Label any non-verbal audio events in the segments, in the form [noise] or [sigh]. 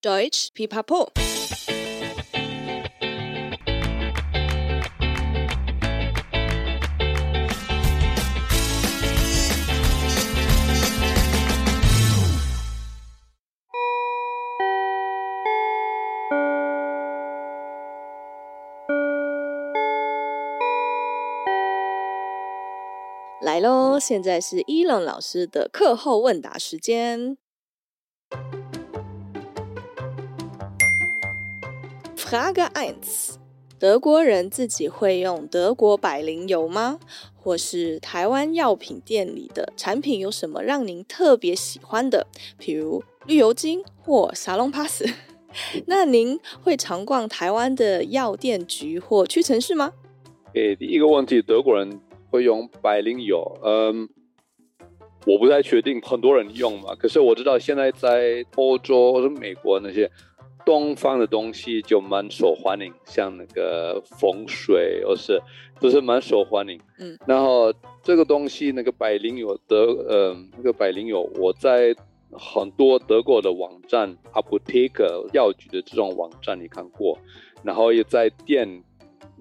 Deutsch Pipapo。来喽！现在是伊朗老师的课后问答时间。Frage 1：德国人自己会用德国百灵油吗？或是台湾药品店里的产品有什么让您特别喜欢的？譬如绿油精或沙龙 pass。[laughs] 那您会常逛台湾的药店局或屈臣氏吗？诶，第一个问题，德国人。会用百灵油，嗯，我不太确定很多人用嘛。可是我知道现在在欧洲或者美国那些东方的东西就蛮受欢迎，像那个风水，或是都是蛮受欢迎。嗯，然后这个东西那个百灵油德，嗯，那个百灵油，我在很多德国的网站，Apotheke 药局的这种网站你看过，然后也在店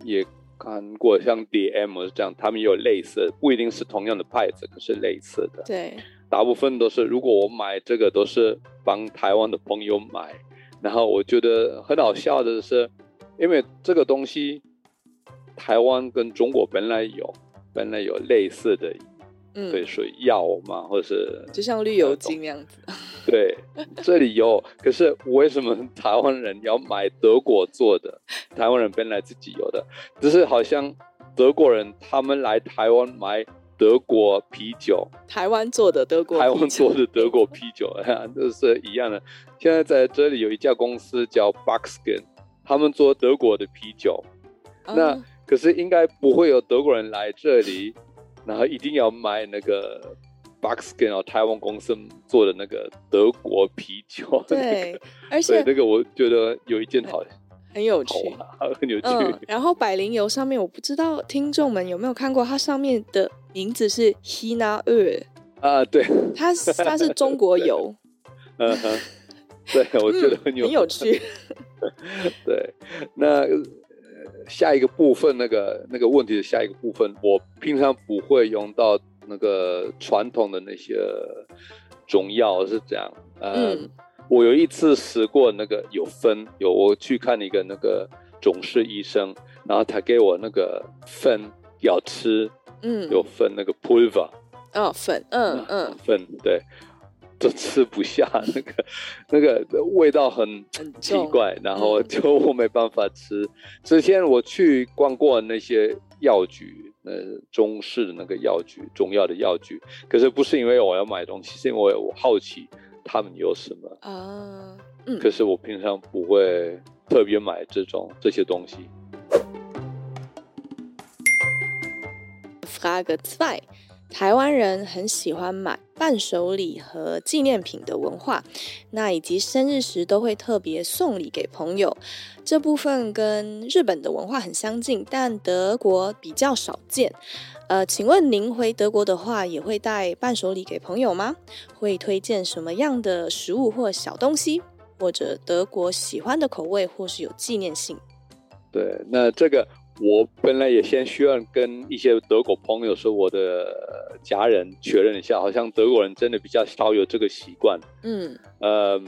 也。看过像 DM 是这样，他们也有类似，不一定是同样的牌子，可是类似的。对，大部分都是，如果我买这个，都是帮台湾的朋友买。然后我觉得很好笑的是，因为这个东西，台湾跟中国本来有，本来有类似的。嗯，对，属于药嘛，或者是就像绿油精那样子。[laughs] 对，这里有。可是为什么台湾人要买德国做的？台湾人本来自己有的，只是好像德国人他们来台湾买德国啤酒，台湾做的德国，台湾做的德国啤酒，[laughs] 哎呀都是一样的。现在在这里有一家公司叫 Buckskin，他们做德国的啤酒。嗯、那可是应该不会有德国人来这里。然后一定要买那个 Buckskin 哦，台湾公司做的那个德国啤酒。对，那个、而且 [laughs] 那个我觉得有一件好，很有趣，[laughs] 很有趣。嗯、然后百灵油上面，我不知道听众们有没有看过，它上面的名字是 Hina Oil 啊，对，它它是中国 [laughs] 油。嗯哼，对，我觉得很有、嗯、很有趣。[laughs] 对，那。下一个部分，那个那个问题的下一个部分，我平常不会用到那个传统的那些中药，是这样。呃、嗯，我有一次试过那个有分，有我去看一个那个中式医生，然后他给我那个粉要吃，嗯，有分那个 pulver，哦，粉，嗯嗯，粉，对。都吃不下那个，[laughs] 那个味道很奇怪，然后就我没办法吃。嗯、之前我去逛过那些药局，呃，中式的那个药局，中药的药局。可是不是因为我要买东西，是因为我好奇他们有什么啊。嗯。可是我平常不会特别买这种这些东西。Frage 2。台湾人很喜欢买伴手礼和纪念品的文化，那以及生日时都会特别送礼给朋友。这部分跟日本的文化很相近，但德国比较少见。呃，请问您回德国的话，也会带伴手礼给朋友吗？会推荐什么样的食物或小东西，或者德国喜欢的口味，或是有纪念性？对，那这个。我本来也先需要跟一些德国朋友说，我的家人确认一下，好像德国人真的比较少有这个习惯。嗯，呃，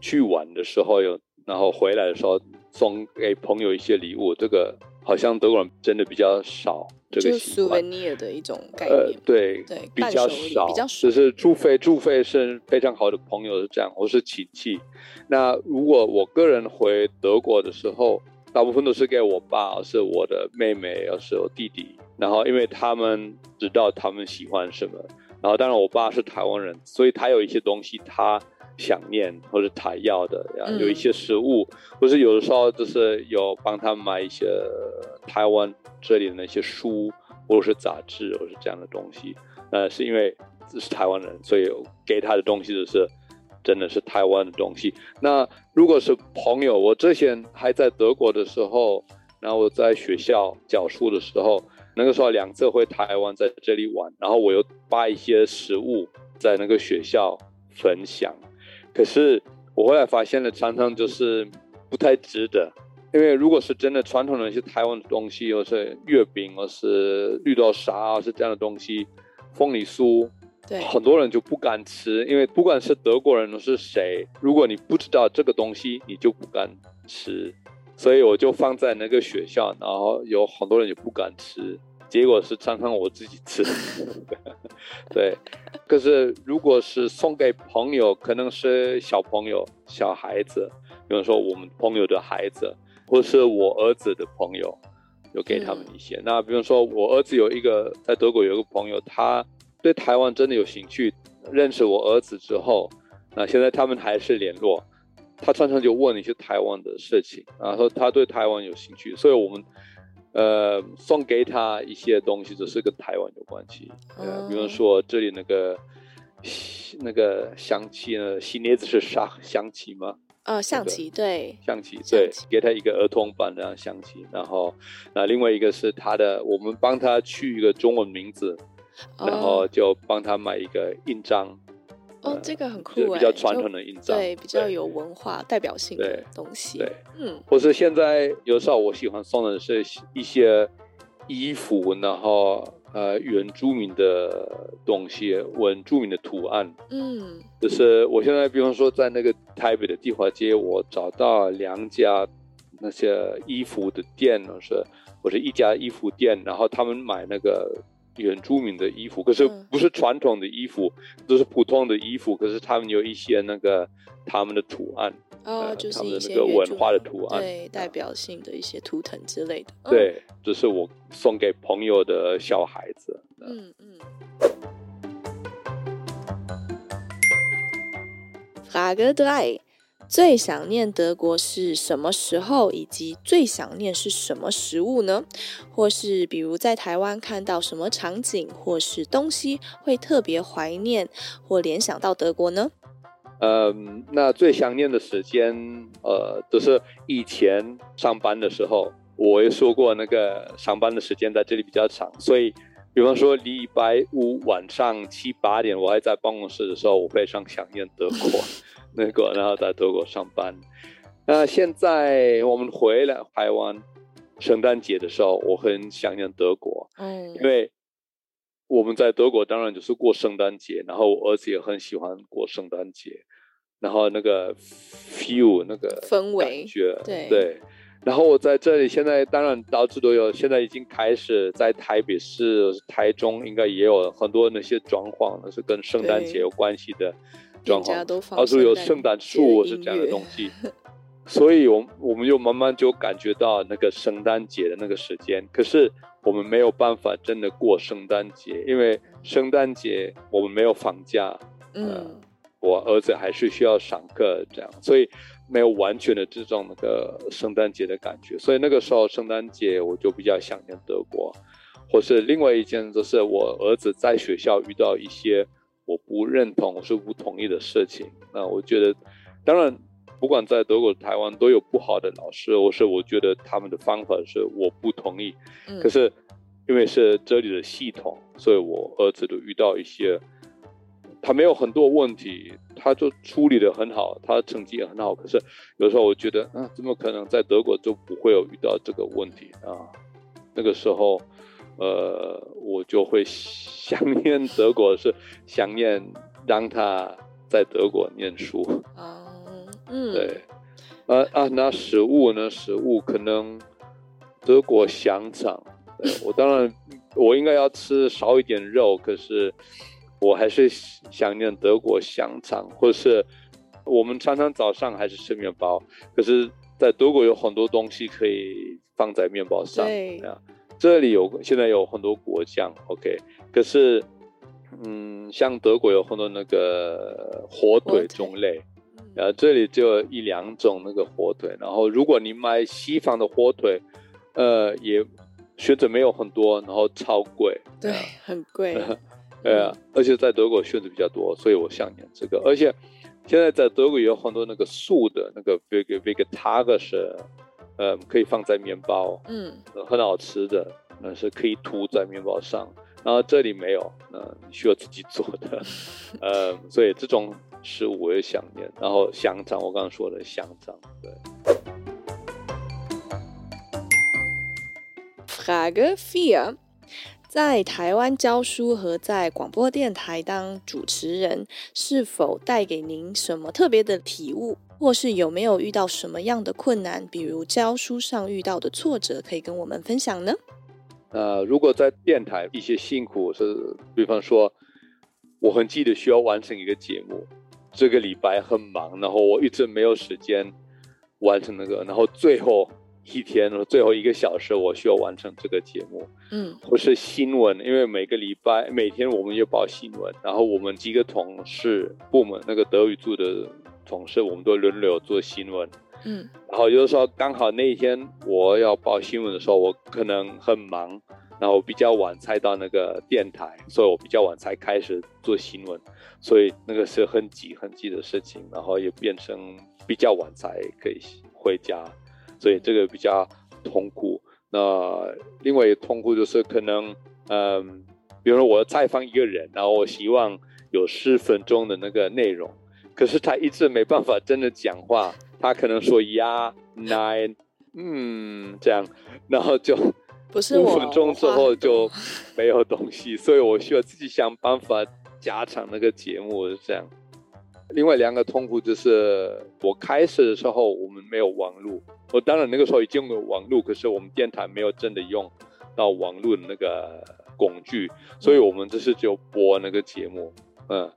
去玩的时候有，然后回来的时候送给朋友一些礼物，这个好像德国人真的比较少这个习惯。就 souvenir 的一种概念。呃，对对，比较少，比较少。就是除非除非是非常好的朋友是这样，或是亲戚。那如果我个人回德国的时候。大部分都是给我爸，是我的妹妹，要是我弟弟。然后，因为他们知道他们喜欢什么。然后，当然，我爸是台湾人，所以他有一些东西他想念或者他要的，有一些食物，或是有的时候就是有帮他买一些台湾这里的那些书，或者是杂志，或者是这样的东西。呃，是因为这是台湾人，所以给他的东西就是。真的是台湾的东西。那如果是朋友，我之前还在德国的时候，然后我在学校教书的时候，那个时候两次回台湾，在这里玩，然后我又把一些食物在那个学校分享。可是我后来发现了，常常就是不太值得。因为如果是真的传统的一些台湾的东西，或是月饼，或是绿豆沙，或是这样的东西，凤梨酥，对，很多人就不敢吃。因为不管是德国人或是谁，如果你不知道这个东西，你就不敢吃。所以我就放在那个学校，然后有很多人也不敢吃。结果是常常我自己吃。[laughs] 对，可是如果是送给朋友，可能是小朋友、小孩子，比如说我们朋友的孩子。或是我儿子的朋友，有给他们一些。嗯、那比如说，我儿子有一个在德国有一个朋友，他对台湾真的有兴趣。认识我儿子之后，那现在他们还是联络。他常常就问一些台湾的事情，然后他对台湾有兴趣，所以我们呃送给他一些东西，就是跟台湾有关系。呃，比如说这里那个那个香旗呢，西镊子是啥香旗吗？呃，象棋对，象棋对，给他一个儿童版的象棋，然后那另外一个是他的，我们帮他取一个中文名字，哦、然后就帮他买一个印章。哦，呃、这个很酷哎，比较传统的印章，对，比较有文化代表性的东西。对，嗯，或是现在有时候我喜欢送的是一些衣服，然后。呃，原住民的东西，原住民的图案，嗯，就是我现在，比方说在那个台北的地华街，我找到两家那些衣服的店，是或者一家衣服店，然后他们买那个原住民的衣服，可是不是传统的衣服，嗯、都是普通的衣服，可是他们有一些那个他们的图案。哦，就是一些文化的图案，对，代表性的一些图腾之类的。对，这是我送给朋友的小孩子。嗯嗯。Frage 3，最想念德国是什么时候，以及最想念是什么食物呢？或是比如在台湾看到什么场景或是东西，会特别怀念或联想到德国呢？嗯，那最想念的时间，呃，都、就是以前上班的时候。我也说过，那个上班的时间在这里比较长，所以，比方说礼拜五晚上七八点，我还在办公室的时候，我非常想念德国，[laughs] 那个，然后在德国上班。那现在我们回来台湾，圣诞节的时候，我很想念德国，嗯，因为。我们在德国当然就是过圣诞节，然后我儿子也很喜欢过圣诞节，然后那个 feel 那个氛围对。对，然后我在这里现在当然到处都有，现在已经开始在台北市、台中应该也有很多那些装潢，那是跟圣诞节有关系的装潢，到处有圣诞树是这样的东西。[laughs] 所以，我我们就慢慢就感觉到那个圣诞节的那个时间，可是我们没有办法真的过圣诞节，因为圣诞节我们没有放假，嗯、呃，我儿子还是需要上课，这样，所以没有完全的这种那个圣诞节的感觉。所以那个时候圣诞节我就比较想念德国，或是另外一件就是我儿子在学校遇到一些我不认同、我是不同意的事情，那我觉得，当然。不管在德国、台湾都有不好的老师，我是我觉得他们的方法是我不同意。嗯、可是因为是这里的系统，所以我儿子都遇到一些，他没有很多问题，他就处理的很好，他成绩也很好。可是有时候我觉得，啊，怎么可能在德国就不会有遇到这个问题啊？那个时候，呃，我就会想念德国，是想念让他在德国念书。啊嗯，对，啊啊，那食物呢？食物可能德国香肠。我当然，我应该要吃少一点肉，可是我还是想念德国香肠，或是我们常常早上还是吃面包，可是在德国有很多东西可以放在面包上。对啊，这里有现在有很多果酱，OK，可是嗯，像德国有很多那个火腿种类。然后这里就有一两种那个火腿，然后如果你买西方的火腿，呃，也选择没有很多，然后超贵，对，啊、很贵，[laughs] 呃，嗯、而且在德国选择比较多，所以我想念这个。而且现在在德国有很多那个素的那个 Vegetarische，呃，可以放在面包，嗯，很好吃的，那是可以涂在面包上。然后这里没有，那你需要自己做的，[laughs] 呃，所以这种。食物我也想念。然后香肠，我刚刚说的香肠，对。Frage vier，在台湾教书和在广播电台当主持人，是否带给您什么特别的体悟，或是有没有遇到什么样的困难，比如教书上遇到的挫折，可以跟我们分享呢？呃，如果在电台一些辛苦是，比方说，我很记得需要完成一个节目，这个礼拜很忙，然后我一直没有时间完成那个，然后最后一天，最后一个小时我需要完成这个节目，嗯，或是新闻，因为每个礼拜每天我们要报新闻，然后我们几个同事部门那个德语组的同事，我们都轮流做新闻。嗯，然后就是说刚好那一天我要报新闻的时候，我可能很忙，然后比较晚才到那个电台，所以我比较晚才开始做新闻，所以那个是很急很急的事情，然后也变成比较晚才可以回家，所以这个比较痛苦。那另外一个痛苦就是可能，嗯，比如说我要采访一个人，然后我希望有十分钟的那个内容，可是他一直没办法真的讲话。他可能说呀、nine，嗯，这样，然后就不是五分钟之后就没有东西，所以我需要自己想办法加长那个节目，是这样。另外两个痛苦就是我开始的时候我们没有网络，我当然那个时候已经有网络，可是我们电台没有真的用到网络的那个工具，所以我们就是就播那个节目，嗯。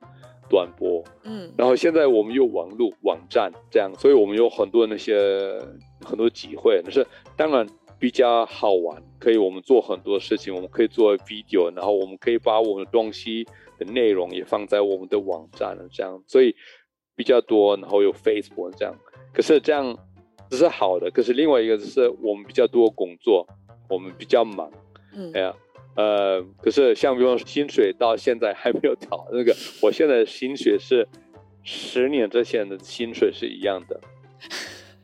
短播，嗯，然后现在我们有网络网站这样，所以我们有很多那些很多机会，但是当然比较好玩，可以我们做很多事情，我们可以做 video，然后我们可以把我们的东西的内容也放在我们的网站这样，所以比较多，然后有 Facebook 这样，可是这样这是好的，可是另外一个就是我们比较多工作，我们比较忙，嗯，哎呀。呃，可是像比方说薪水到现在还没有调，那个我现在的薪水是十年之前的薪水是一样的。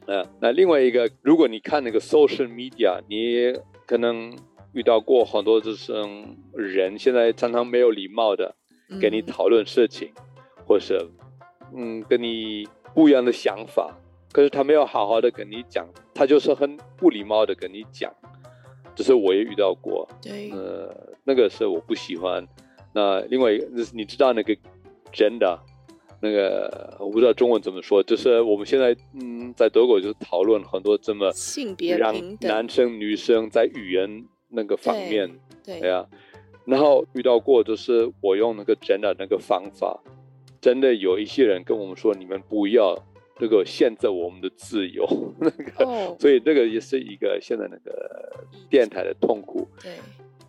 呃，那另外一个，如果你看那个 social media，你可能遇到过很多这种人现在常常没有礼貌的跟你讨论事情，嗯、或是嗯跟你不一样的想法，可是他没有好好的跟你讲，他就是很不礼貌的跟你讲。只是我也遇到过，对，呃，那个是我不喜欢。那另外一个，你知道那个 gender，那个我不知道中文怎么说，就是我们现在嗯，在德国就讨论很多这么性别让男生女生在语言那个方面，对，呀啊。然后遇到过，就是我用那个 gender 那个方法，真的有一些人跟我们说，你们不要。这个限制我们的自由，那个，oh. 所以这个也是一个现在那个电台的痛苦。对，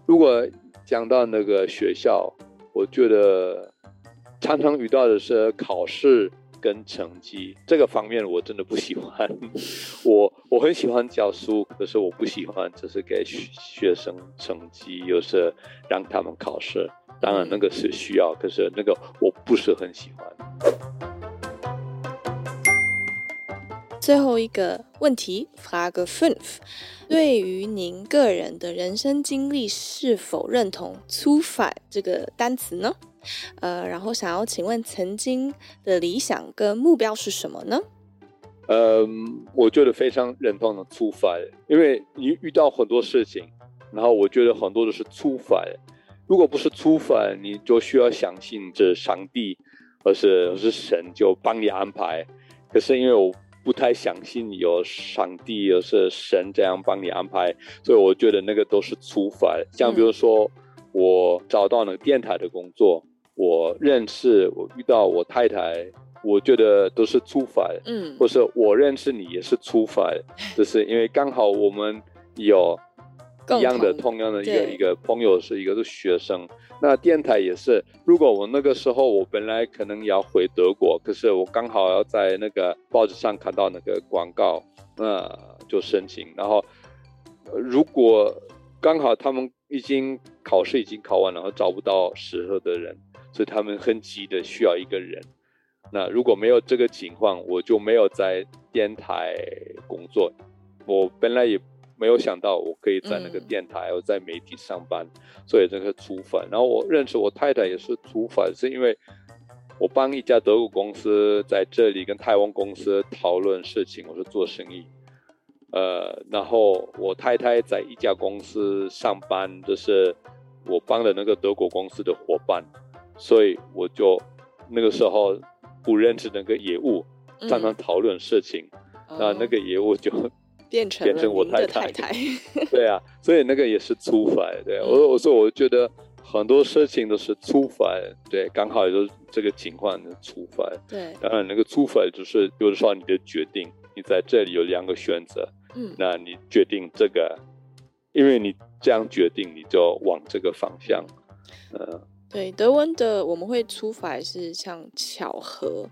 如果讲到那个学校，我觉得常常遇到的是考试跟成绩这个方面，我真的不喜欢。[laughs] 我我很喜欢教书，可是我不喜欢就是给学生成绩，又是让他们考试。当然那个是需要，可是那个我不是很喜欢。最后一个问题，Frage fünf，对于您个人的人生经历，是否认同出凡这个单词呢？呃，然后想要请问，曾经的理想跟目标是什么呢？嗯，我觉得非常认同的 Zufall，因为你遇到很多事情，然后我觉得很多都是出凡。如果不是出凡你就需要相信这上帝，而是或是神就帮你安排。可是因为我不太相信有上帝，有是神这样帮你安排，所以我觉得那个都是 Zufall。像比如说，我找到那个电台的工作，我认识我遇到我太太，我觉得都是 Zufall。嗯，或是我认识你也是 Zufall，[laughs] 就是因为刚好我们有。一样的，同样的一个一个朋友是一个是学生，那电台也是。如果我那个时候我本来可能要回德国，可是我刚好要在那个报纸上看到那个广告，那就申请。然后如果刚好他们已经考试已经考完了，然后找不到适合的人，所以他们很急的需要一个人。那如果没有这个情况，我就没有在电台工作。我本来也。没有想到我可以在那个电台，我、嗯、在媒体上班，所以这个 Zufall。然后我认识我太太也是 Zufall，是因为我帮一家德国公司在这里跟台湾公司讨论事情，我是做生意。呃，然后我太太在一家公司上班，就是我帮了那个德国公司的伙伴，所以我就那个时候不认识那个业务，常常讨论事情，那、嗯、那个业务就变成变成我太太。太太 [laughs] [laughs] 对啊，所以那个也是触发。对我，我说我觉得。很多事情都是触发，对，刚好就是这个情况的触发。对，当然那个触发就是，比如说你的决定，你在这里有两个选择，嗯，那你决定这个，因为你这样决定，你就往这个方向。嗯，对，德文的我们会出发是像巧合，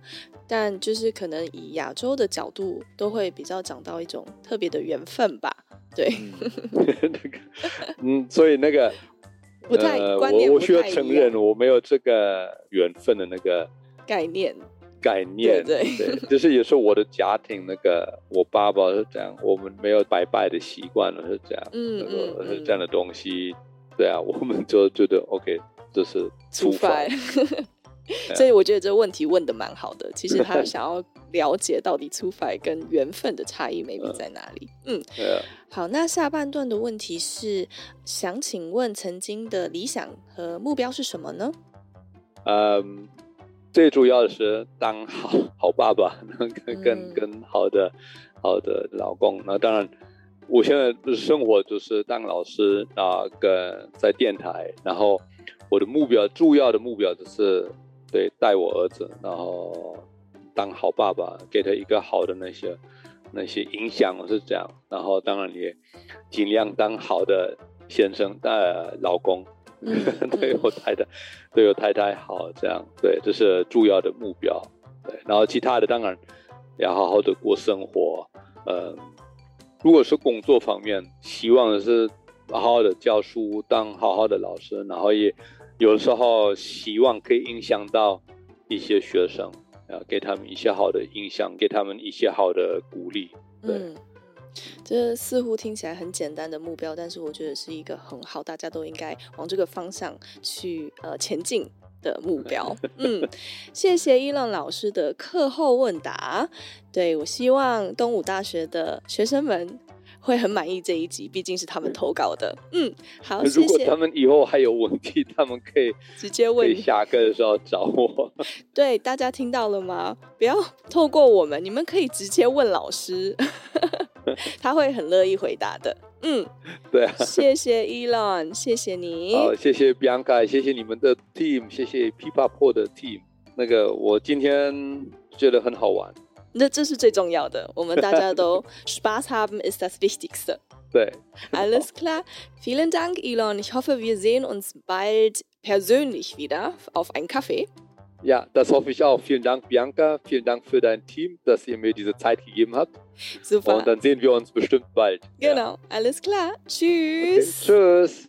但就是可能以亚洲的角度，都会比较讲到一种特别的缘分吧。对，那个，嗯，所以那个。[laughs] 不太，呃、观念太，我我需要承认，我没有这个缘分的那个概念。概念，对，对，对，[laughs] 就是也是我的家庭那个，我爸爸是这样，我们没有拜拜的习惯了，是这样，嗯，这样的东西，对啊，我们就觉得 OK，这是出发。所以我觉得这个问题问的蛮好的。其实他 [laughs] 想要了解到底出发跟缘分的差异，maybe 在哪里？嗯，好。那下半段的问题是，想请问曾经的理想和目标是什么呢？嗯，最主要的是当好好爸爸，跟跟跟好的好的老公。那当然，我现在的生活就是当老师啊，跟在电台。然后我的目标，主要的目标就是。对，带我儿子，然后当好爸爸，给他一个好的那些那些影响，我是这样。然后当然也尽量当好的先生，带老公，[laughs] 对我太太，对我太太好，这样。对，这是主要的目标。对，然后其他的当然要好好的过生活。呃，如果是工作方面，希望的是好好的教书，当好好的老师，然后也。有时候希望可以影响到一些学生，啊，给他们一些好的印象，给他们一些好的鼓励。对，嗯，这似乎听起来很简单的目标，但是我觉得是一个很好，大家都应该往这个方向去呃前进的目标。[laughs] 嗯，谢谢 Elon 老师的课后问答。对，我希望东武大学的学生们。会很满意这一集，毕竟是他们投稿的。嗯，好。如果他们以后还有问题，他们可以直接问，下课的时候找我。[laughs] 对，大家听到了吗？不要透过我们，你们可以直接问老师，[laughs] 他会很乐意回答的。嗯，对啊。谢谢 Elon，谢谢你。好，谢谢 Bianca，谢谢你们的 team，谢谢 Pipapo 的 team。那个，我今天觉得很好玩。那这是最重要的，我们大家都 [laughs] Spaß haben ist das Wichtigste。对，[laughs] Alles klar. Vielen Dank, Elon. Ich hoffe, wir sehen uns bald persönlich wieder auf einen Kaffee. Ja, das hoffe ich auch. Vielen Dank, Bianca. Vielen Dank für dein Team, dass ihr mir diese Zeit gegeben habt. Super. Und dann sehen wir uns bestimmt bald. Genau, ja. alles klar. Tschüss. Okay. Tschüss.